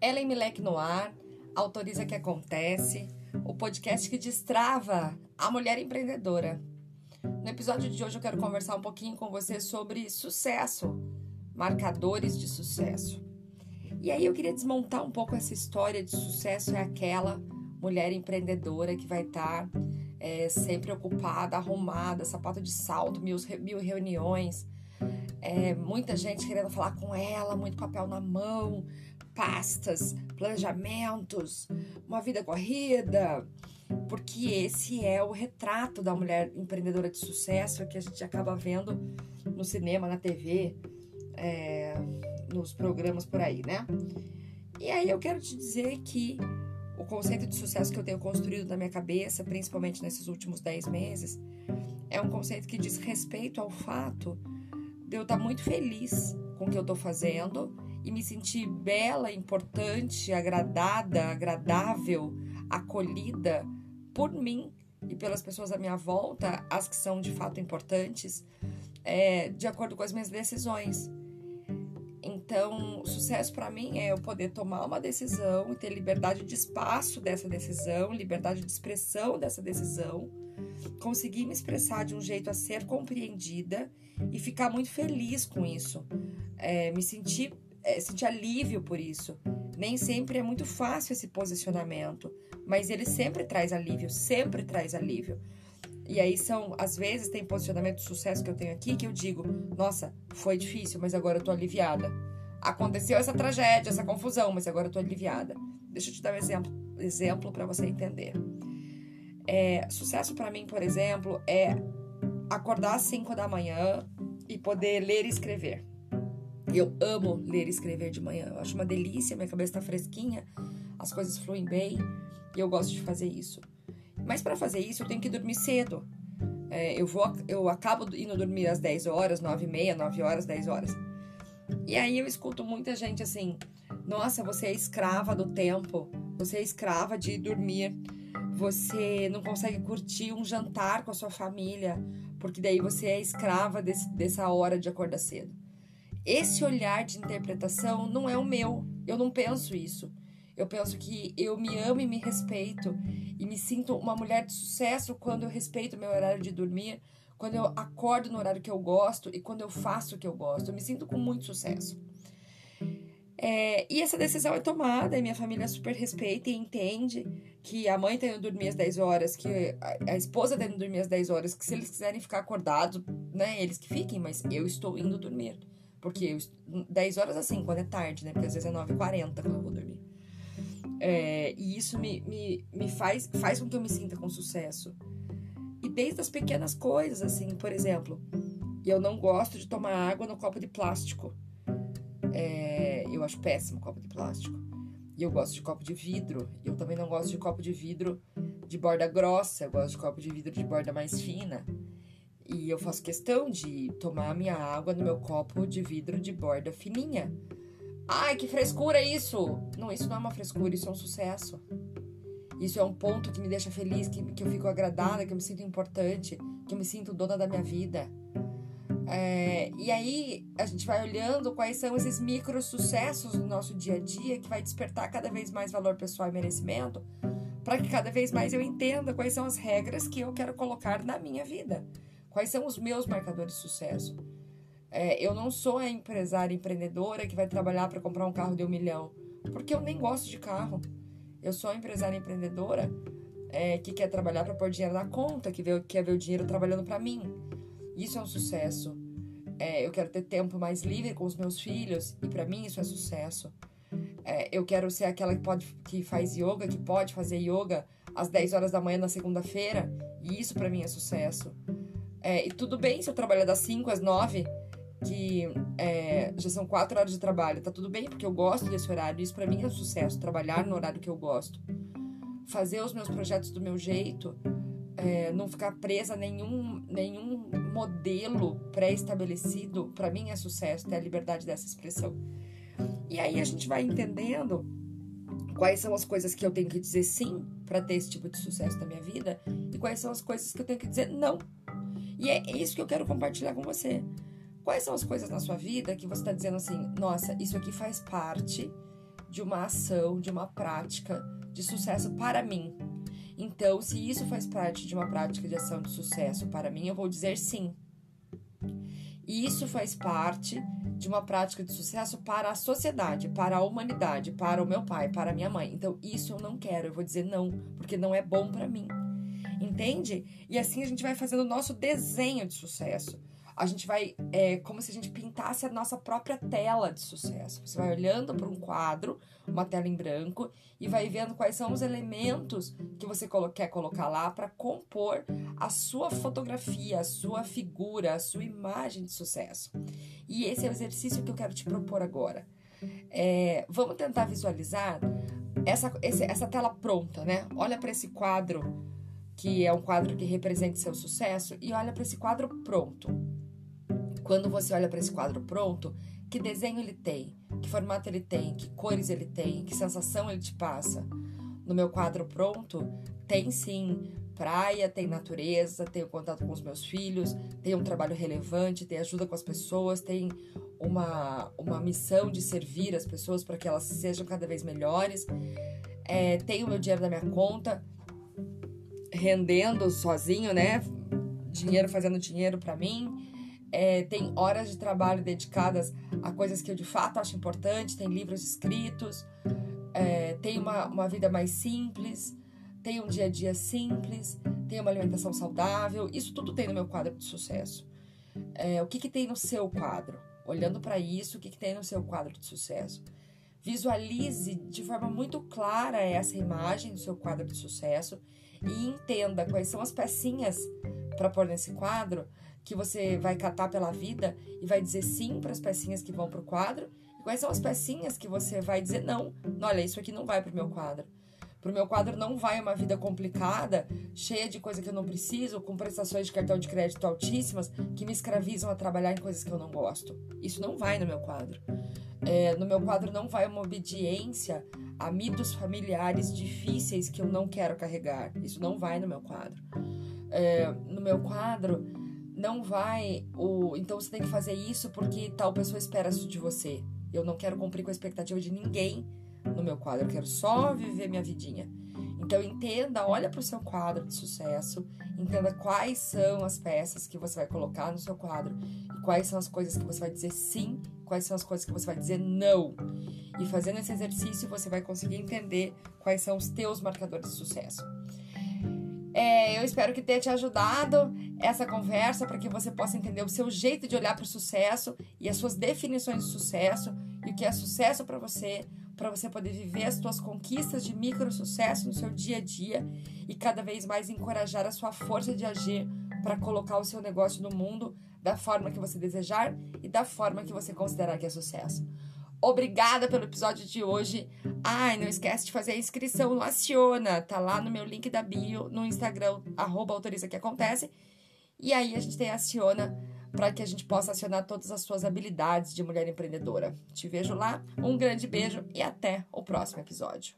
Ellen Milek no ar, autoriza que acontece, o podcast que destrava a mulher empreendedora. No episódio de hoje eu quero conversar um pouquinho com você sobre sucesso, marcadores de sucesso. E aí eu queria desmontar um pouco essa história de sucesso é aquela mulher empreendedora que vai estar tá, é, sempre ocupada, arrumada, sapato de salto, mil, mil reuniões, é, muita gente querendo falar com ela, muito papel na mão, pastas, planejamentos, uma vida corrida, porque esse é o retrato da mulher empreendedora de sucesso que a gente acaba vendo no cinema, na TV, é, nos programas por aí, né? E aí eu quero te dizer que o conceito de sucesso que eu tenho construído na minha cabeça, principalmente nesses últimos 10 meses, é um conceito que diz respeito ao fato de eu estar muito feliz com o que eu estou fazendo e me sentir bela, importante, agradada, agradável, acolhida por mim e pelas pessoas à minha volta, as que são de fato importantes, é, de acordo com as minhas decisões. Então, sucesso para mim é eu poder tomar uma decisão e ter liberdade de espaço dessa decisão, liberdade de expressão dessa decisão, conseguir me expressar de um jeito a ser compreendida e ficar muito feliz com isso, é, me sentir é, sentir alívio por isso. Nem sempre é muito fácil esse posicionamento, mas ele sempre traz alívio, sempre traz alívio. E aí são, às vezes, tem posicionamento de sucesso que eu tenho aqui que eu digo, nossa, foi difícil, mas agora eu tô aliviada. Aconteceu essa tragédia, essa confusão, mas agora eu tô aliviada. Deixa eu te dar um exemplo, exemplo para você entender. É, sucesso para mim, por exemplo, é acordar às 5 da manhã e poder ler e escrever. Eu amo ler e escrever de manhã. Eu acho uma delícia, minha cabeça está fresquinha, as coisas fluem bem e eu gosto de fazer isso. Mas para fazer isso, eu tenho que dormir cedo. É, eu, vou, eu acabo indo dormir às 10 horas, 9 e meia, 9 horas, 10 horas. E aí eu escuto muita gente assim: nossa, você é escrava do tempo, você é escrava de dormir, você não consegue curtir um jantar com a sua família, porque daí você é escrava desse, dessa hora de acordar cedo. Esse olhar de interpretação não é o meu. Eu não penso isso. Eu penso que eu me amo e me respeito e me sinto uma mulher de sucesso quando eu respeito meu horário de dormir, quando eu acordo no horário que eu gosto e quando eu faço o que eu gosto. Eu me sinto com muito sucesso. É, e essa decisão é tomada e minha família super respeita e entende que a mãe tem que dormir às 10 horas, que a, a esposa tem que dormir às 10 horas, que se eles quiserem ficar acordados, né, eles que fiquem, mas eu estou indo dormir. Porque eu, 10 horas assim, quando é tarde, né? Porque às vezes é 9h40 quando eu vou dormir. É, e isso me, me, me faz, faz com que eu me sinta com sucesso. E desde as pequenas coisas, assim, por exemplo, eu não gosto de tomar água no copo de plástico. É, eu acho péssimo copo de plástico. E eu gosto de copo de vidro. Eu também não gosto de copo de vidro de borda grossa. Eu gosto de copo de vidro de borda mais fina. E eu faço questão de tomar minha água no meu copo de vidro de borda fininha. Ai, que frescura isso! Não, isso não é uma frescura, isso é um sucesso. Isso é um ponto que me deixa feliz, que, que eu fico agradada, que eu me sinto importante, que eu me sinto dona da minha vida. É, e aí a gente vai olhando quais são esses micro sucessos no nosso dia a dia que vai despertar cada vez mais valor pessoal e merecimento, para que cada vez mais eu entenda quais são as regras que eu quero colocar na minha vida. Quais são os meus marcadores de sucesso? É, eu não sou a empresária empreendedora que vai trabalhar para comprar um carro de um milhão, porque eu nem gosto de carro. Eu sou a empresária empreendedora é, que quer trabalhar para pôr dinheiro na conta, que quer ver o dinheiro trabalhando para mim. Isso é um sucesso. É, eu quero ter tempo mais livre com os meus filhos e para mim isso é sucesso. É, eu quero ser aquela que pode que faz yoga, que pode fazer yoga às 10 horas da manhã na segunda-feira e isso para mim é sucesso. É, e tudo bem se eu trabalhar das 5 às 9, que é, já são 4 horas de trabalho. Tá tudo bem, porque eu gosto desse horário. Isso para mim é um sucesso, trabalhar no horário que eu gosto. Fazer os meus projetos do meu jeito, é, não ficar presa a nenhum, nenhum modelo pré-estabelecido, para mim é sucesso, ter a liberdade dessa expressão. E aí a gente vai entendendo quais são as coisas que eu tenho que dizer sim para ter esse tipo de sucesso na minha vida e quais são as coisas que eu tenho que dizer não e é isso que eu quero compartilhar com você. Quais são as coisas na sua vida que você está dizendo assim, nossa, isso aqui faz parte de uma ação, de uma prática de sucesso para mim. Então, se isso faz parte de uma prática de ação de sucesso para mim, eu vou dizer sim. E isso faz parte de uma prática de sucesso para a sociedade, para a humanidade, para o meu pai, para a minha mãe. Então, isso eu não quero, eu vou dizer não, porque não é bom para mim. Entende? E assim a gente vai fazendo o nosso desenho de sucesso a gente vai, é como se a gente pintasse a nossa própria tela de sucesso. Você vai olhando para um quadro, uma tela em branco, e vai vendo quais são os elementos que você quer colocar lá para compor a sua fotografia, a sua figura, a sua imagem de sucesso. E esse é o exercício que eu quero te propor agora. É, vamos tentar visualizar essa, esse, essa tela pronta, né? Olha para esse quadro que é um quadro que representa seu sucesso e olha para esse quadro pronto. Quando você olha para esse quadro pronto, que desenho ele tem, que formato ele tem, que cores ele tem, que sensação ele te passa. No meu quadro pronto, tem sim praia, tem natureza, tem o contato com os meus filhos, tem um trabalho relevante, tem ajuda com as pessoas, tem uma, uma missão de servir as pessoas para que elas sejam cada vez melhores. É, tem o meu dinheiro na minha conta, rendendo sozinho, né? Dinheiro fazendo dinheiro para mim é, tem horas de trabalho dedicadas a coisas que eu de fato acho importante, tem livros escritos, é, tem uma, uma vida mais simples, tem um dia a dia simples, tem uma alimentação saudável, isso tudo tem no meu quadro de sucesso. É, o que, que tem no seu quadro? Olhando para isso, o que, que tem no seu quadro de sucesso? Visualize de forma muito clara essa imagem do seu quadro de sucesso e entenda quais são as pecinhas para pôr nesse quadro que você vai catar pela vida e vai dizer sim para as pecinhas que vão para o quadro? E quais são as pecinhas que você vai dizer não? Olha, isso aqui não vai para o meu quadro. Para o meu quadro não vai uma vida complicada, cheia de coisa que eu não preciso, com prestações de cartão de crédito altíssimas, que me escravizam a trabalhar em coisas que eu não gosto. Isso não vai no meu quadro. É, no meu quadro não vai uma obediência a mitos familiares difíceis que eu não quero carregar. Isso não vai no meu quadro. É, no meu quadro não vai o então você tem que fazer isso porque tal pessoa espera isso de você. Eu não quero cumprir com a expectativa de ninguém no meu quadro, eu quero só viver minha vidinha. Então entenda, olha para o seu quadro de sucesso, entenda quais são as peças que você vai colocar no seu quadro e quais são as coisas que você vai dizer sim, quais são as coisas que você vai dizer não. E fazendo esse exercício você vai conseguir entender quais são os teus marcadores de sucesso. É, eu espero que tenha te ajudado essa conversa para que você possa entender o seu jeito de olhar para o sucesso e as suas definições de sucesso e o que é sucesso para você, para você poder viver as suas conquistas de micro sucesso no seu dia a dia e cada vez mais encorajar a sua força de agir para colocar o seu negócio no mundo da forma que você desejar e da forma que você considerar que é sucesso. Obrigada pelo episódio de hoje. Ai, não esquece de fazer a inscrição no Aciona. Tá lá no meu link da bio, no Instagram, arroba autoriza que acontece. E aí a gente tem a Aciona para que a gente possa acionar todas as suas habilidades de mulher empreendedora. Te vejo lá. Um grande beijo e até o próximo episódio.